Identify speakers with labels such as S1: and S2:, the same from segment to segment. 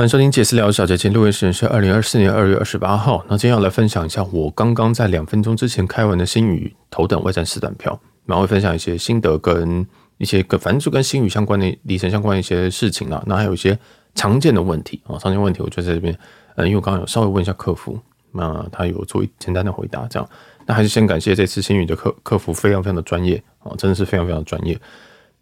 S1: 欢迎收听解私聊小姐，今天录音时间是二零二四年二月二十八号。那今天要来分享一下我刚刚在两分钟之前开完的新宇头等外站试单票，然后会分享一些心得跟一些跟反正就跟新宇相关的里程相关的一些事情啊。那还有一些常见的问题啊，常见问题我就在这边，呃，因为我刚刚有稍微问一下客服，那他有做简单的回答，这样。那还是先感谢这次新宇的客客服非常非常的专业啊，真的是非常非常专业。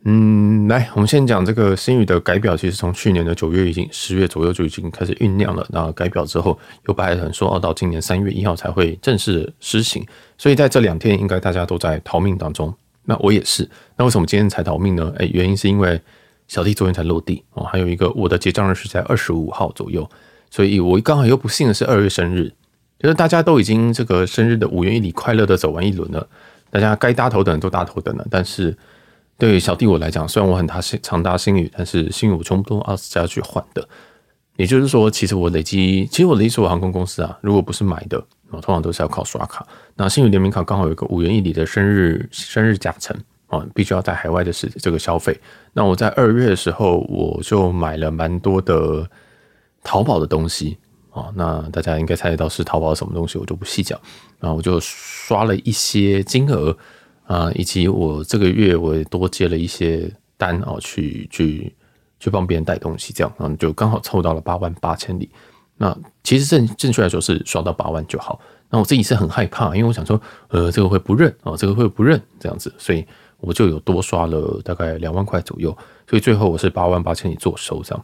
S1: 嗯，来，我们先讲这个星宇的改表，其实从去年的九月已经十月左右就已经开始酝酿了。那改表之后，又摆很说要到今年三月一号才会正式施行，所以在这两天应该大家都在逃命当中。那我也是。那为什么今天才逃命呢？诶，原因是因为小弟昨天才落地哦，还有一个我的结账日是在二十五号左右，所以我刚好又不幸的是二月生日，就是大家都已经这个生日的五元一里快乐的走完一轮了，大家该搭头等都搭头等了，但是。对小弟我来讲，虽然我很大心常搭星宇，但是星宇我全部都是要去换的。也就是说，其实我累积，其实我的一所航空公司啊，如果不是买的，我通常都是要靠刷卡。那星宇联名卡刚好有一个五元一里的生日生日加成啊，必须要在海外的是这个消费。那我在二月的时候，我就买了蛮多的淘宝的东西啊。那大家应该猜得到是淘宝什么东西，我就不细讲。然后我就刷了一些金额。啊，以及我这个月我也多接了一些单哦，去去去帮别人带东西，这样，嗯，就刚好凑到了八万八千里。那其实正正确来说是刷到八万就好。那我自己是很害怕，因为我想说，呃，这个会不认哦，这个会不认这样子，所以我就有多刷了大概两万块左右。所以最后我是八万八千里做收这样。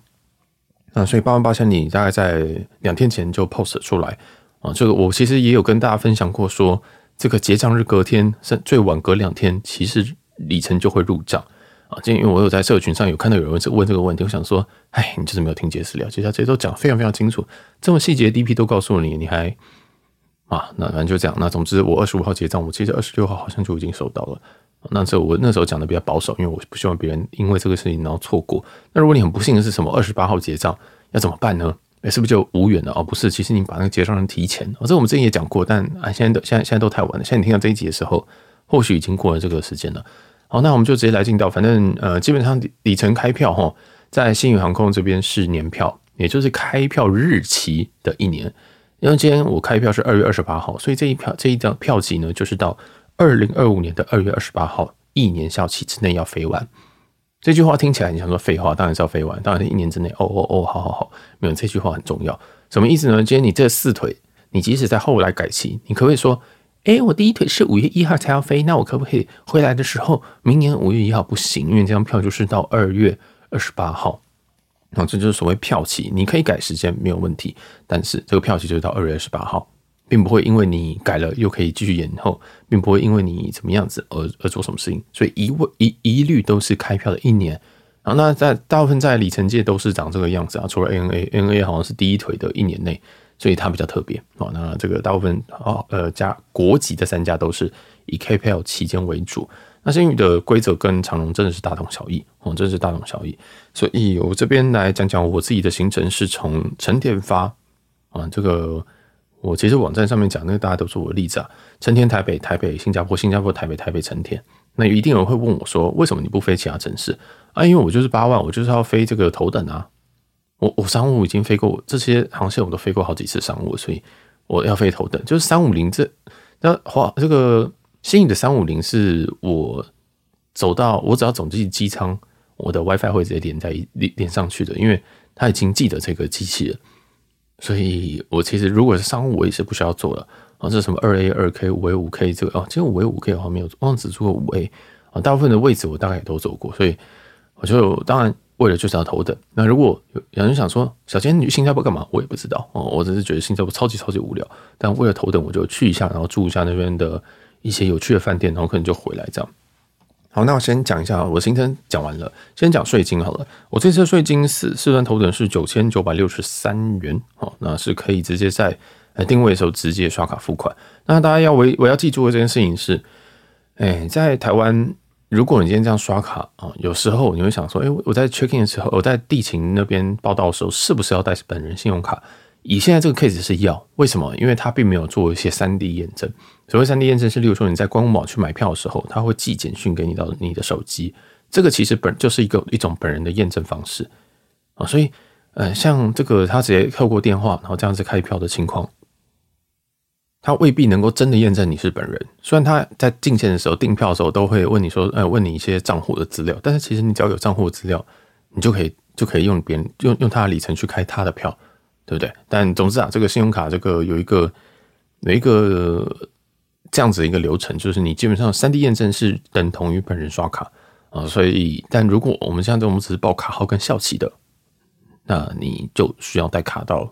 S1: 那所以八万八千里大概在两天前就 post 出来啊，这个我其实也有跟大家分享过说。这个结账日隔天，甚最晚隔两天，其实里程就会入账啊。今天因为我有在社群上有看到有人问这个问题，我想说，哎，你就是没有听杰私聊，接下来这些都讲非常非常清楚，这么细节的 DP 都告诉你，你还啊？那反正就这样。那总之，我二十五号结账，我其实二十六号好像就已经收到了。那这我那时候讲的比较保守，因为我不希望别人因为这个事情然后错过。那如果你很不幸的是什么二十八号结账，要怎么办呢？哎，是不是就无缘了？哦，不是，其实你把那个结账人提前，哦，这我们之前也讲过，但啊，现在都现在现在都太晚了。现在你听到这一集的时候，或许已经过了这个时间了。好，那我们就直接来进到，反正呃，基本上里程开票哈，在新宇航空这边是年票，也就是开票日期的一年。因为今天我开票是二月二十八号，所以这一票这一张票期呢，就是到二零二五年的二月二十八号，一年效期之内要飞完。这句话听起来你想说废话，当然是要飞完，当然是一年之内。哦哦哦，好好好，没有这句话很重要，什么意思呢？今天你这四腿，你即使在后来改期，你可不可以说，哎，我第一腿是五月一号才要飞，那我可不可以回来的时候，明年五月一号不行，因为这张票就是到二月二十八号，那这就是所谓票期，你可以改时间没有问题，但是这个票期就是到二月二十八号。并不会因为你改了又可以继续延后，并不会因为你怎么样子而而做什么事情，所以一问一一律都是开票的一年。然后那在大部分在里程界都是长这个样子啊，除了 ANA，ANA 好像是第一腿的一年内，所以它比较特别啊。那这个大部分啊呃加国籍的三家都是以 K P L 期间为主。那星宇的规则跟长荣真的是大同小异哦，真的是大同小异。所以我这边来讲讲我自己的行程是从成田发啊这个。我其实网站上面讲那个大家都是我的例子啊，成田、台北、台北、新加坡、新加坡、台北、台北、成田。那一定有人会问我说，为什么你不飞其他城市啊？因为我就是八万，我就是要飞这个头等啊。我我商务已经飞过这些航线，我都飞过好几次商务，所以我要飞头等。就是三五零这那华这个新宇的三五零是我走到我只要走进机舱，我的 WiFi 会直接连在连连上去的，因为他已经记得这个机器了。所以，我其实如果是商务，我也是不需要做的啊。这什么二 A 二 K 五 A 五 K 这个哦，其实五 A 五 K 好像没有，忘记只做过五 A 啊。大部分的位置我大概也都走过，所以我就当然为了就是要头等。那如果有人想说，小坚你去新加坡干嘛？我也不知道哦。我只是觉得新加坡超级超级无聊，但为了头等，我就去一下，然后住一下那边的一些有趣的饭店，然后可能就回来这样。好，那我先讲一下，我行程讲完了，先讲税金好了。我这次税金是四段头等是九千九百六十三元，好，那是可以直接在定位的时候直接刷卡付款。那大家要我我要记住的这件事情是，哎，在台湾，如果你今天这样刷卡啊，有时候你会想说，哎，我在 check in 的时候，我在地勤那边报到的时候，是不是要带本人信用卡？以现在这个 case 是要，为什么？因为它并没有做一些三 D 验证。所谓三 D 验证是，例如说你在官网去买票的时候，他会寄简讯给你到你的手机，这个其实本就是一个一种本人的验证方式啊。所以呃，像这个他直接透过电话，然后这样子开票的情况，他未必能够真的验证你是本人。虽然他在进线的时候订票的时候都会问你说，呃，问你一些账户的资料，但是其实你只要有账户的资料，你就可以就可以用别人用用他的里程去开他的票，对不对？但总之啊，这个信用卡这个有一个有一个这样子一个流程，就是你基本上三 D 验证是等同于本人刷卡啊，所以但如果我们像这种只是报卡号跟效期的。那你就需要带卡到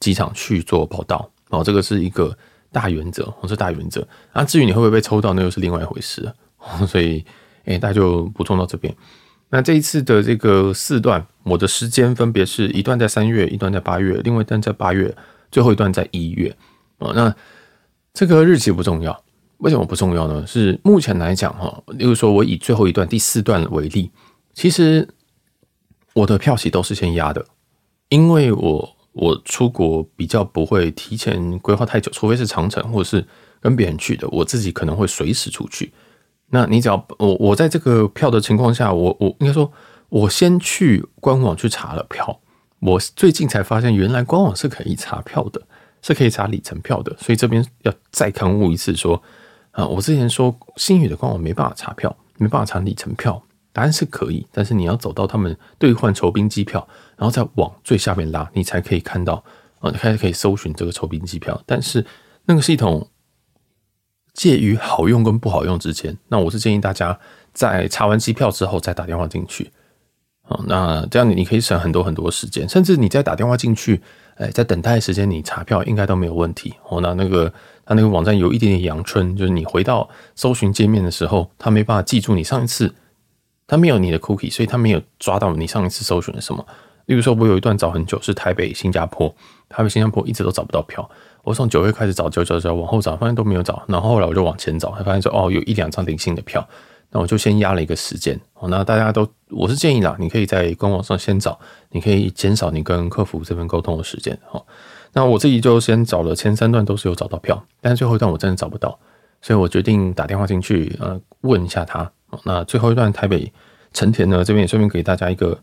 S1: 机场去做报到哦，这个是一个大原则，我，是大原则。啊，至于你会不会被抽到，那又是另外一回事了。所以，哎、欸，大家就补充到这边。那这一次的这个四段，我的时间分别是一段在三月，一段在八月，另外一段在八月，最后一段在一月。啊，那这个日期不重要，为什么不重要呢？是目前来讲，哈，例如说我以最后一段第四段为例，其实。我的票期都是先压的，因为我我出国比较不会提前规划太久，除非是长城或者是跟别人去的，我自己可能会随时出去。那你只要我我在这个票的情况下，我我应该说，我先去官网去查了票，我最近才发现原来官网是可以查票的，是可以查里程票的，所以这边要再勘误一次说啊，我之前说星宇的官网没办法查票，没办法查里程票。答案是可以，但是你要走到他们兑换酬宾机票，然后再往最下面拉，你才可以看到啊，你开始可以搜寻这个酬宾机票。但是那个系统介于好用跟不好用之间，那我是建议大家在查完机票之后再打电话进去。那这样你你可以省很多很多时间，甚至你再打电话进去，哎，在等待时间你查票应该都没有问题。哦，那那个他那个网站有一点点阳春，就是你回到搜寻界面的时候，他没办法记住你上一次。他没有你的 cookie，所以他没有抓到你上一次搜寻的什么。例如说，我有一段找很久是台北新加坡，台北新加坡一直都找不到票。我从九月开始找，找找找，往后找，发现都没有找。然后后来我就往前找，才发现说哦，有一两张零星的票。那我就先压了一个时间。哦，那大家都，我是建议啦，你可以在官网上先找，你可以减少你跟客服这边沟通的时间。哦，那我自己就先找了前三段都是有找到票，但是最后一段我真的找不到，所以我决定打电话进去，呃，问一下他。那最后一段台北成田呢，这边也顺便给大家一个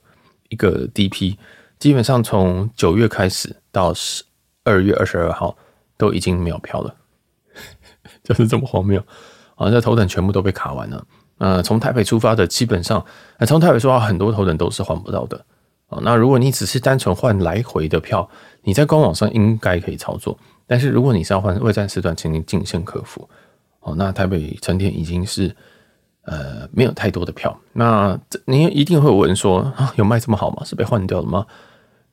S1: 一个 DP，基本上从九月开始到十二月二十二号都已经没有票了，就是这么荒谬啊！这头等全部都被卡完了。呃，从台北出发的基本上，从台北出发很多头等都是换不到的啊。那如果你只是单纯换来回的票，你在官网上应该可以操作，但是如果你是要换未战时段，请您进线客服哦。那台北成田已经是。呃，没有太多的票。那这您一定会有人说啊，有卖这么好吗？是被换掉了吗？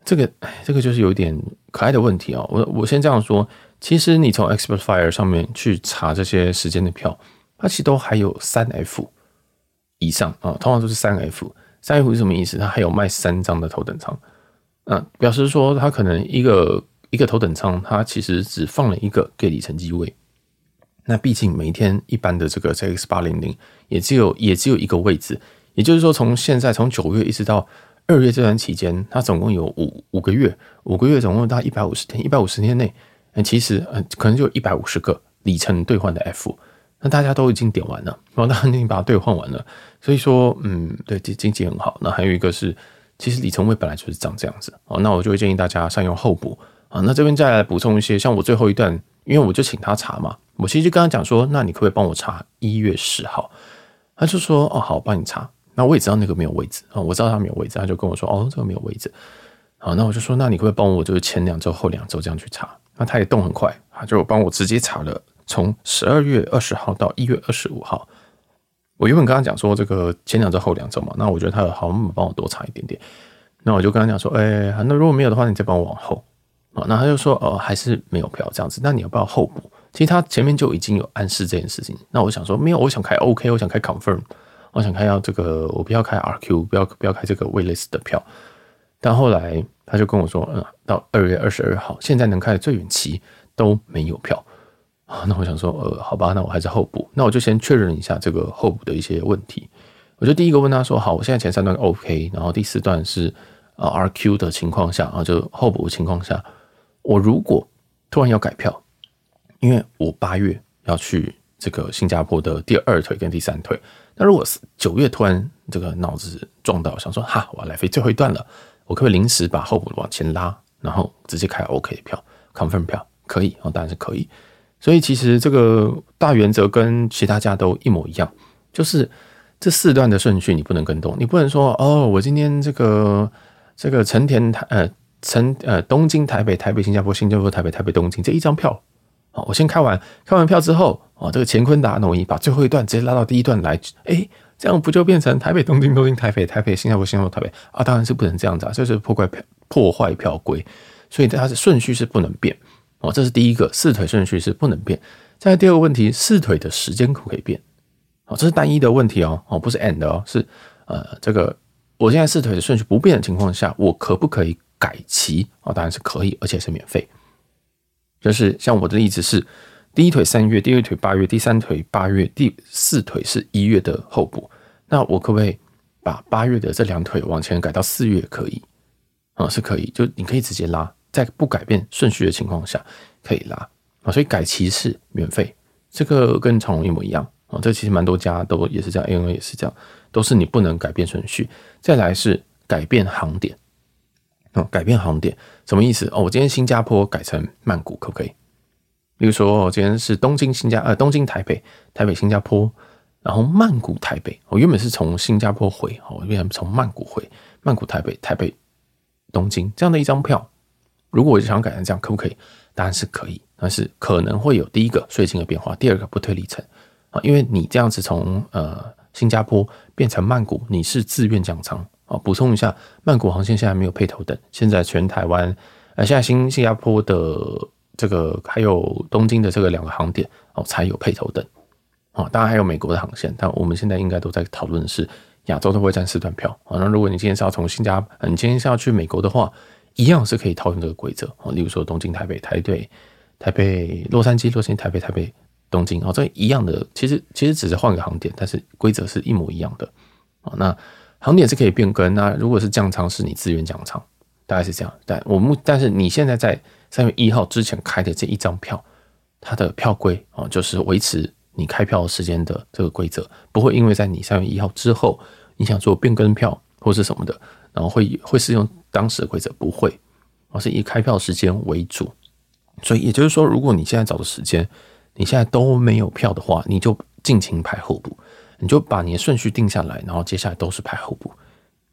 S1: 这个，这个就是有点可爱的问题啊、我我先这样说，其实你从 Expressfire 上面去查这些时间的票，它其实都还有三 F 以上啊，通常都是三 F。三 F 是什么意思？它还有卖三张的头等舱，啊，表示说它可能一个一个头等舱，它其实只放了一个给里程机位。那毕竟每天一般的这个 JX 八零零也只有也只有一个位置，也就是说从现在从九月一直到二月这段期间，它总共有五五个月，五个月总共大概一百五十天，一百五十天内，其实呃可能就一百五十个里程兑换的 F，那大家都已经点完了，然后大家已经把它兑换完了，所以说嗯对经经济很好。那还有一个是，其实里程位本来就是长这样子哦，那我就会建议大家善用候补啊。那这边再来补充一些，像我最后一段，因为我就请他查嘛。我其实就跟他讲说，那你可不可以帮我查一月十号？他就说，哦，好，帮你查。那我也知道那个没有位置啊，我知道他没有位置，他就跟我说，哦，这个没有位置。好，那我就说，那你可不可以帮我，就是前两周、后两周这样去查？那他也动很快，他就帮我直接查了，从十二月二十号到一月二十五号。我原本跟他讲说，这个前两周、后两周嘛，那我觉得他有好，帮我多查一点点。那我就跟他讲说，哎、那如果没有的话，你再帮我往后。啊，那他就说，哦，还是没有票这样子，那你要不要候补？其实他前面就已经有暗示这件事情。那我想说，没有，我想开 OK，我想开 Confirm，我想开要这个，我不要开 RQ，不要不要开这个 Waitlist 的票。但后来他就跟我说，嗯，到二月二十二号，现在能开的最远期都没有票啊。那我想说，呃，好吧，那我还是候补。那我就先确认一下这个候补的一些问题。我就第一个问他说，好，我现在前三段 OK，然后第四段是呃 RQ 的情况下，然后就候补的情况下，我如果突然要改票。因为我八月要去这个新加坡的第二腿跟第三腿，那如果是九月突然这个脑子撞到，想说哈，我要来飞最后一段了，我可不可以临时把候补往前拉，然后直接开 OK 的票，confirm 票可以哦，当然是可以。所以其实这个大原则跟其他家都一模一样，就是这四段的顺序你不能跟动，你不能说哦，我今天这个这个成田台呃成呃东京台北台北新加坡新加坡台北台北东京这一张票，好，我先开完开完票之后，哦，这个乾坤大挪移把最后一段直接拉到第一段来，诶，这样不就变成台北东京东京台北台北新加坡新加坡台北啊？当然是不能这样子啊，这是破坏票破坏票规，所以它的顺序是不能变。哦，这是第一个四腿顺序是不能变。再第二个问题，四腿的时间可不可以变？哦，这是单一的问题哦，哦，不是 and 哦，是呃，这个我现在四腿的顺序不变的情况下，我可不可以改期？哦，当然是可以，而且是免费。就是像我的例子是，第一腿三月，第二腿八月，第三腿八月，第四腿是一月的候补。那我可不可以把八月的这两腿往前改到四月？可以，啊，是可以，就你可以直接拉。在不改变顺序的情况下，可以拉啊，所以改期是免费，这个跟长荣一模一样啊。这其实蛮多家都也是这样，ANA 也是这样，都是你不能改变顺序。再来是改变航点哦，改变航点什么意思哦？我今天新加坡改成曼谷可不可以？比如说，我今天是东京新加呃东京台北台北新加坡，然后曼谷台北，我原本是从新加坡回，我原本从曼谷回曼谷台北台北东京这样的一张票。如果我就想改成这样，可不可以？当然是可以，但是可能会有第一个税金的变化，第二个不退里程啊，因为你这样子从呃新加坡变成曼谷，你是自愿降舱啊。补充一下，曼谷航线现在没有配头等，现在全台湾呃现在新新加坡的这个还有东京的这个两个航点哦才有配头等啊，当然还有美国的航线，但我们现在应该都在讨论的是亚洲的会战四段票啊。那如果你今天是要从新加坡，你今天是要去美国的话。一样是可以套用这个规则哦，例如说东京、台北、台北、台北、洛杉矶、洛杉矶、台北、台北、东京哦，这一样的，其实其实只是换个航点，但是规则是一模一样的啊。那航点是可以变更，那如果是降舱，是你自愿降舱，大概是这样。但我们但是你现在在三月一号之前开的这一张票，它的票规啊，就是维持你开票时间的这个规则，不会因为在你三月一号之后，你想做变更票或是什么的，然后会会适用。当时的规则不会，而是以开票时间为主，所以也就是说，如果你现在找的时间，你现在都没有票的话，你就尽情排候补，你就把你的顺序定下来，然后接下来都是排候补。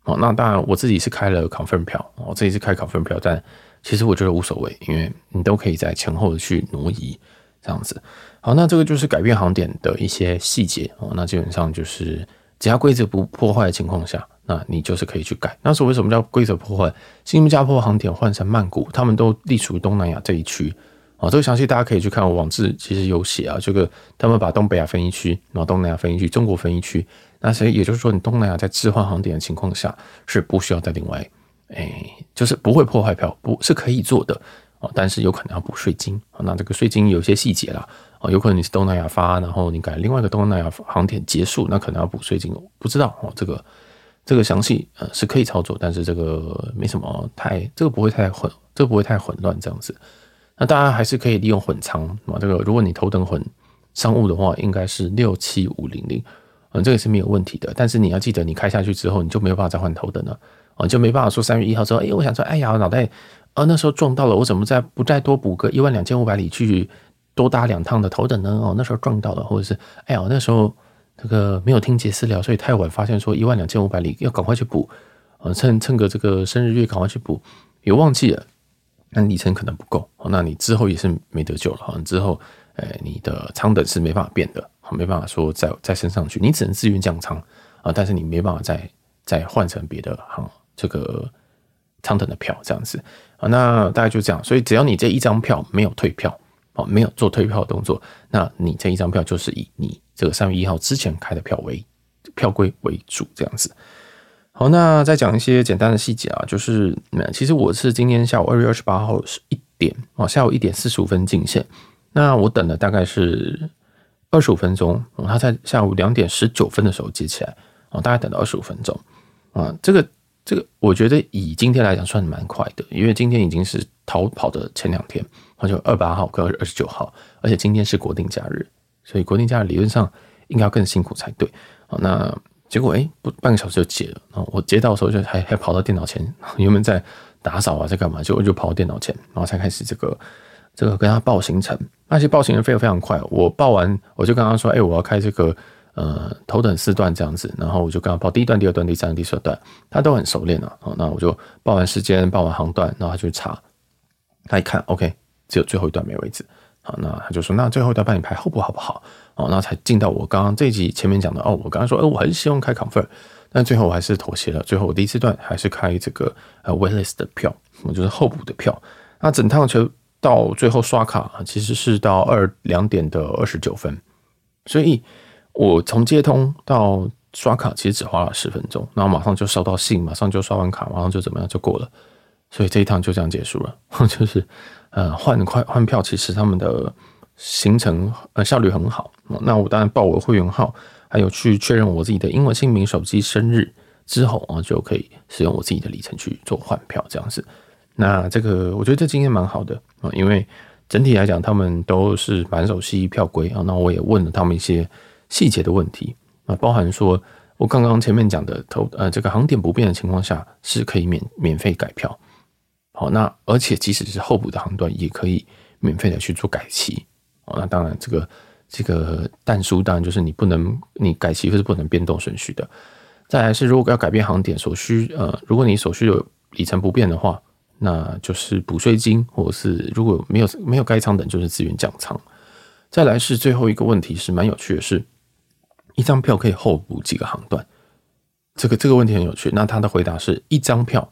S1: 哦，那当然我自己是开了 confirm 票，我自己是开 confirm 票，但其实我觉得无所谓，因为你都可以在前后去挪移这样子。好，那这个就是改变航点的一些细节哦，那基本上就是只要规则不破坏的情况下。那你就是可以去改。那所谓为什么叫规则破坏？新加坡航点换成曼谷，他们都隶属于东南亚这一区啊。这个详细大家可以去看我网志，其实有写啊。这个他们把东北亚分一区，然后东南亚分一区，中国分一区。那所以也就是说，你东南亚在置换航点的情况下，是不需要再另外，哎，就是不会破坏票，不是可以做的啊。但是有可能要补税金啊。那这个税金有些细节啦啊，有可能你是东南亚发，然后你改另外一个东南亚航点结束，那可能要补税金，不知道哦这个。这个详细呃是可以操作，但是这个没什么太，这个不会太混，这个不会太混乱这样子。那大家还是可以利用混仓啊，这个如果你头等混商务的话，应该是六七五零零，嗯，这个是没有问题的。但是你要记得，你开下去之后，你就没有办法再换头等了啊，就没办法说三月一号之后，哎，我想说，哎呀，脑袋啊那时候撞到了，我怎么再不再多补个一万两千五百里去多搭两趟的头等呢？哦，那时候撞到了，或者是哎呀，那时候。这个没有听杰私聊，所以太晚发现说一万两千五百里要赶快去补，呃，趁趁个这个生日月赶快去补，也忘记了，那里程可能不够，那你之后也是没得救了。之后，哎，你的舱等是没办法变的，没办法说再再升上去，你只能自愿降舱啊，但是你没办法再再换成别的航这个舱等的票这样子啊。那大概就这样，所以只要你这一张票没有退票。哦，没有做退票的动作，那你这一张票就是以你这个三月一号之前开的票为票规为主，这样子。好，那再讲一些简单的细节啊，就是，其实我是今天下午二月二十八号是一点哦，下午一点四十五分进线，那我等了大概是二十五分钟，他在下午两点十九分的时候接起来，哦，大概等了二十五分钟啊，这个这个我觉得以今天来讲算蛮快的，因为今天已经是逃跑的前两天。就二八号跟二十九号，而且今天是国定假日，所以国定假日理论上应该要更辛苦才对。好，那结果哎，不半个小时就解了。然后我接到的时候就还还跑到电脑前，原本在打扫啊，在干嘛，结果就跑到电脑前，然后才开始这个这个跟他报行程。那些报行程非常非常快，我报完我就跟他说，哎，我要开这个呃头等四段这样子，然后我就跟他报第一段、第二段、第三段、第四段，他都很熟练了。哦，那我就报完时间、报完航段，然后他就查，他一看，OK，只有最后一段没位置。好，那他就说，那最后一段帮你排候补好不好？哦，那才进到我刚刚这一集前面讲的哦。我刚刚说，哎，我很希望开 confirm，但最后我还是妥协了。最后我第一次段还是开这个呃 waitlist 的票，我就是候补的票。那整趟车到最后刷卡其实是到二两点的二十九分，所以我从接通到刷卡其实只花了十分钟，然后马上就收到信，马上就刷完卡，马上就怎么样就过了。所以这一趟就这样结束了，就是。呃，换快换票，其实他们的行程呃效率很好。那我当然报我会员号，还有去确认我自己的英文姓名、手机生日之后啊，就可以使用我自己的里程去做换票这样子。那这个我觉得这经验蛮好的啊，因为整体来讲他们都是蛮熟悉票规啊。那我也问了他们一些细节的问题啊，包含说我刚刚前面讲的投呃这个航点不变的情况下是可以免免费改票。好，那而且即使是候补的航段，也可以免费的去做改期。哦，那当然，这个这个但书当然就是你不能，你改期是不能变动顺序的。再来是，如果要改变航点所需，呃，如果你所需有里程不变的话，那就是补税金，或者是如果没有没有该舱等，就是自愿降舱。再来是最后一个问题是蛮有趣的是，一张票可以候补几个航段？这个这个问题很有趣。那他的回答是一张票。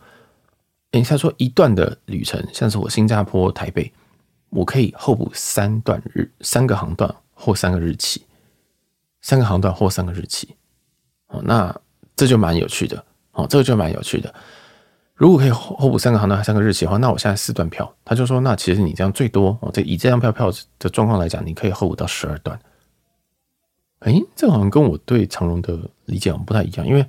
S1: 诶，他说一段的旅程，像是我新加坡台北，我可以候补三段日三个航段或三个日期，三个航段或三个日期。哦，那这就蛮有趣的。哦，这个就蛮有趣的。如果可以候补三个航段、三个日期的话，那我现在四段票，他就说，那其实你这样最多哦，这以这张票票的状况来讲，你可以候补到十二段。诶，这好像跟我对长荣的理解好像不太一样，因为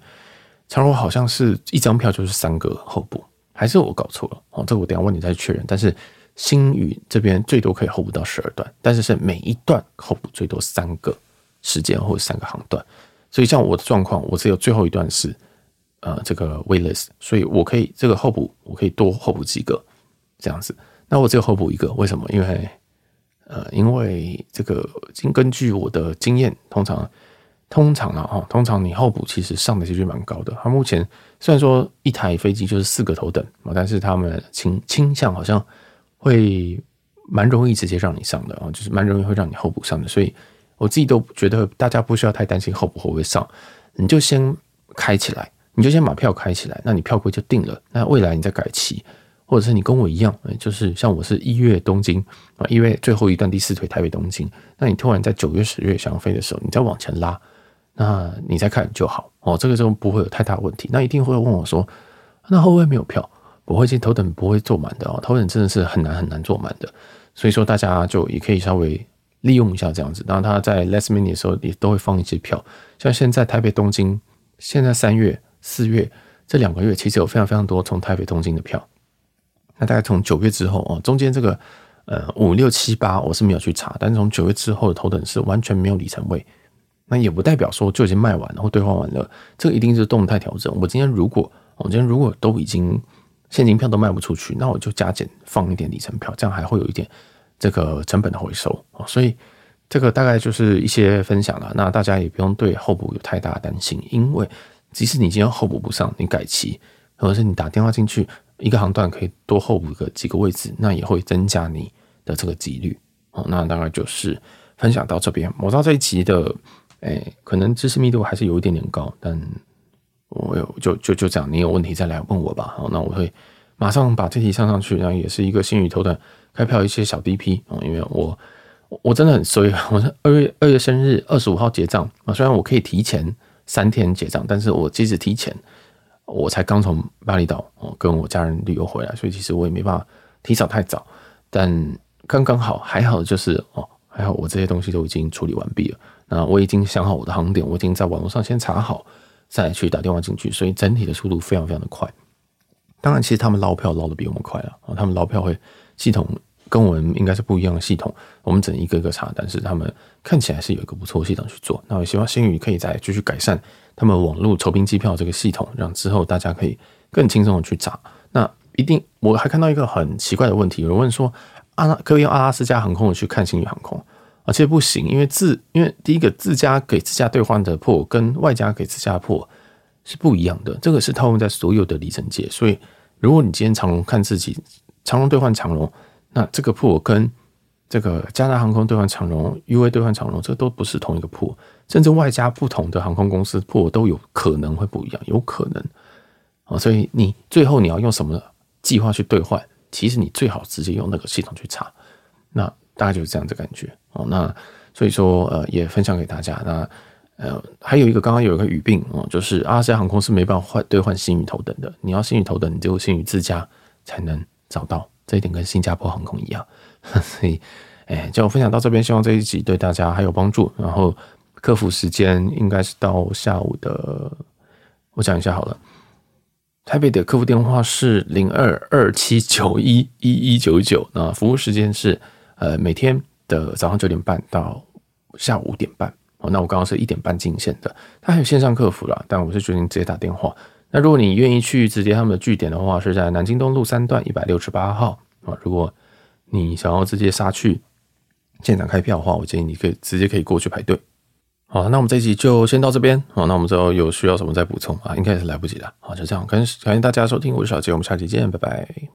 S1: 长荣好像是一张票就是三个候补。还是我搞错了哦，这个我等下问你再确认。但是星宇这边最多可以候补到十二段，但是是每一段候补最多三个时间或者三个航段。所以像我的状况，我只有最后一段是呃这个 waitlist，所以我可以这个候补我可以多候补几个这样子。那我只有候补一个，为什么？因为呃因为这个经根据我的经验，通常。通常啊，哈，通常你候补其实上的几率蛮高的。它目前虽然说一台飞机就是四个头等啊，但是他们倾倾向好像会蛮容易直接让你上的啊，就是蛮容易会让你候补上的。所以我自己都觉得大家不需要太担心候补会不会上，你就先开起来，你就先把票开起来，那你票规就定了。那未来你再改期，或者是你跟我一样，就是像我是一月东京啊，一月最后一段第四腿台北东京，那你突然在九月十月想要飞的时候，你再往前拉。那你再看就好哦，这个时候不会有太大问题。那一定会问我说，那会不会没有票？不会进头等不会坐满的哦，头等真的是很难很难坐满的。所以说大家就也可以稍微利用一下这样子。然后他在 last minute 的时候也都会放一些票，像现在台北东京，现在三月四月这两个月其实有非常非常多从台北东京的票。那大概从九月之后哦，中间这个呃五六七八我是没有去查，但是从九月之后的头等是完全没有里程位。那也不代表说就已经卖完了或兑换完了，这个一定是动态调整。我今天如果我今天如果都已经现金票都卖不出去，那我就加减放一点里程票，这样还会有一点这个成本的回收。所以这个大概就是一些分享了。那大家也不用对候补有太大的担心，因为即使你今天候补不上，你改期或者是你打电话进去，一个航段可以多候补个几个位置，那也会增加你的这个几率。哦，那大概就是分享到这边。我知道这一集的。哎、可能知识密度还是有一点点高，但我有就就就这样，你有问题再来问我吧。好，那我会马上把这题上上去，然后也是一个新宇头等开票一些小 DP 啊，因为我 我真的很衰，我是二月二月生日，二十五号结账啊。虽然我可以提前三天结账，但是我即使提前，我才刚从巴厘岛哦跟我家人旅游回来，所以其实我也没办法提早太早，但刚刚好，还好就是哦，还好我这些东西都已经处理完毕了。啊，我已经想好我的航点，我已经在网络上先查好，再去打电话进去，所以整体的速度非常非常的快。当然，其实他们捞票捞的比我们快了啊，他们捞票会系统跟我们应该是不一样的系统，我们只能一个个查，但是他们看起来是有一个不错的系统去做。那我希望星宇可以再继续改善他们网络筹兵机票这个系统，让之后大家可以更轻松的去查。那一定，我还看到一个很奇怪的问题，有人问说，阿拉可以用阿拉斯加航空去看星宇航空，而且不行，因为自因为第一个自家给自家兑换的破跟外加给自家破是不一样的，这个是套用在所有的里程界，所以如果你今天长龙看自己长龙兑换长龙，那这个破跟这个加拿大航空兑换长龙、UA 兑换长龙，这都不是同一个破，甚至外加不同的航空公司破都有可能会不一样，有可能啊，所以你最后你要用什么计划去兑换？其实你最好直接用那个系统去查，那大概就是这样的感觉哦。那所以说呃，也分享给大家。那呃，还有一个刚刚有一个语病哦，就是阿拉斯加航空是没办法换兑换新宇头等的。你要新宇头等，你只有星宇自家才能找到。这一点跟新加坡航空一样。所以，哎，就分享到这边，希望这一集对大家还有帮助。然后客服时间应该是到下午的，我讲一下好了。台北的客服电话是零二二七九一一一九九，那服务时间是呃每天的早上九点半到下午五点半。哦，那我刚刚是一点半进线的，他还有线上客服啦，但我是决定直接打电话。那如果你愿意去直接他们的据点的话，是在南京东路三段一百六十八号啊。如果你想要直接杀去现场开票的话，我建议你可以直接可以过去排队。好，那我们这一集就先到这边。好，那我们之后有需要什么再补充啊？应该也是来不及了。好，就这样，感谢感谢大家收听，我是小杰，我们下期见，拜拜。